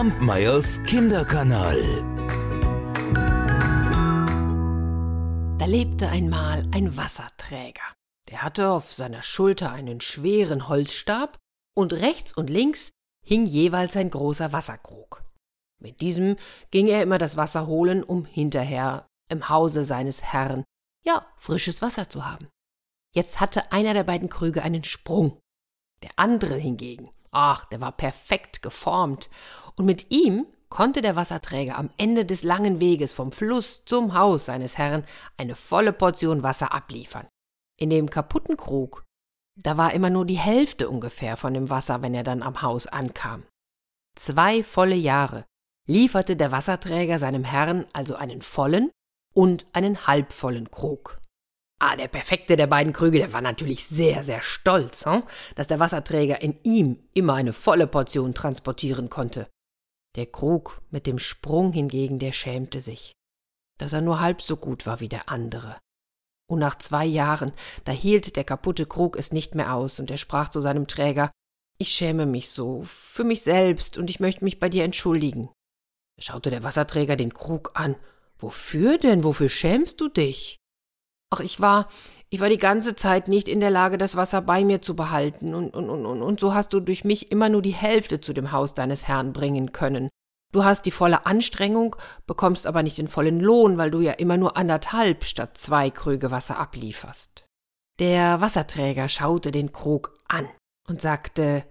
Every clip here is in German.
Kampmeyers Kinderkanal. Da lebte einmal ein Wasserträger. Der hatte auf seiner Schulter einen schweren Holzstab und rechts und links hing jeweils ein großer Wasserkrug. Mit diesem ging er immer das Wasser holen, um hinterher im Hause seines Herrn, ja, frisches Wasser zu haben. Jetzt hatte einer der beiden Krüge einen Sprung. Der andere hingegen, ach, der war perfekt geformt, und mit ihm konnte der Wasserträger am Ende des langen Weges vom Fluss zum Haus seines Herrn eine volle Portion Wasser abliefern. In dem kaputten Krug, da war immer nur die Hälfte ungefähr von dem Wasser, wenn er dann am Haus ankam. Zwei volle Jahre lieferte der Wasserträger seinem Herrn also einen vollen und einen halbvollen Krug. Ah, der perfekte der beiden Krüge, der war natürlich sehr, sehr stolz, hm? dass der Wasserträger in ihm immer eine volle Portion transportieren konnte. Der Krug mit dem Sprung hingegen, der schämte sich, dass er nur halb so gut war wie der andere. Und nach zwei Jahren, da hielt der kaputte Krug es nicht mehr aus, und er sprach zu seinem Träger Ich schäme mich so, für mich selbst, und ich möchte mich bei dir entschuldigen. Da schaute der Wasserträger den Krug an. Wofür denn? Wofür schämst du dich? Ach, ich war, ich war die ganze Zeit nicht in der Lage, das Wasser bei mir zu behalten, und, und, und, und so hast du durch mich immer nur die Hälfte zu dem Haus deines Herrn bringen können. Du hast die volle Anstrengung, bekommst aber nicht den vollen Lohn, weil du ja immer nur anderthalb statt zwei Krüge Wasser ablieferst. Der Wasserträger schaute den Krug an und sagte,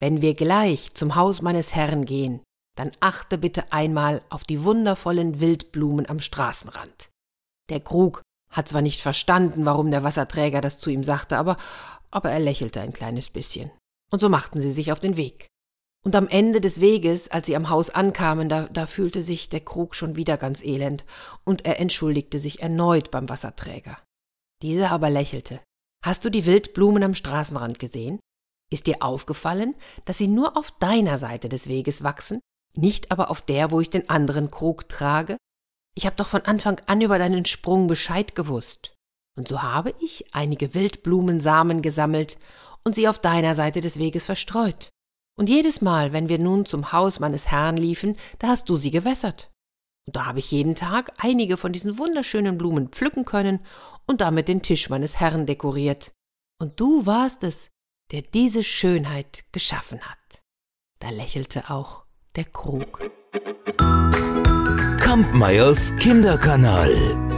wenn wir gleich zum Haus meines Herrn gehen, dann achte bitte einmal auf die wundervollen Wildblumen am Straßenrand. Der Krug hat zwar nicht verstanden, warum der Wasserträger das zu ihm sagte, aber, aber er lächelte ein kleines bisschen. Und so machten sie sich auf den Weg. Und am Ende des Weges, als sie am Haus ankamen, da, da fühlte sich der Krug schon wieder ganz elend, und er entschuldigte sich erneut beim Wasserträger. Dieser aber lächelte. Hast du die Wildblumen am Straßenrand gesehen? Ist dir aufgefallen, dass sie nur auf deiner Seite des Weges wachsen, nicht aber auf der, wo ich den anderen Krug trage? Ich habe doch von Anfang an über deinen Sprung Bescheid gewusst. Und so habe ich einige Wildblumensamen gesammelt und sie auf deiner Seite des Weges verstreut. Und jedes Mal, wenn wir nun zum Haus meines Herrn liefen, da hast du sie gewässert. Und da habe ich jeden Tag einige von diesen wunderschönen Blumen pflücken können und damit den Tisch meines Herrn dekoriert. Und du warst es, der diese Schönheit geschaffen hat. Da lächelte auch der Krug. Kampmeyers Kinderkanal.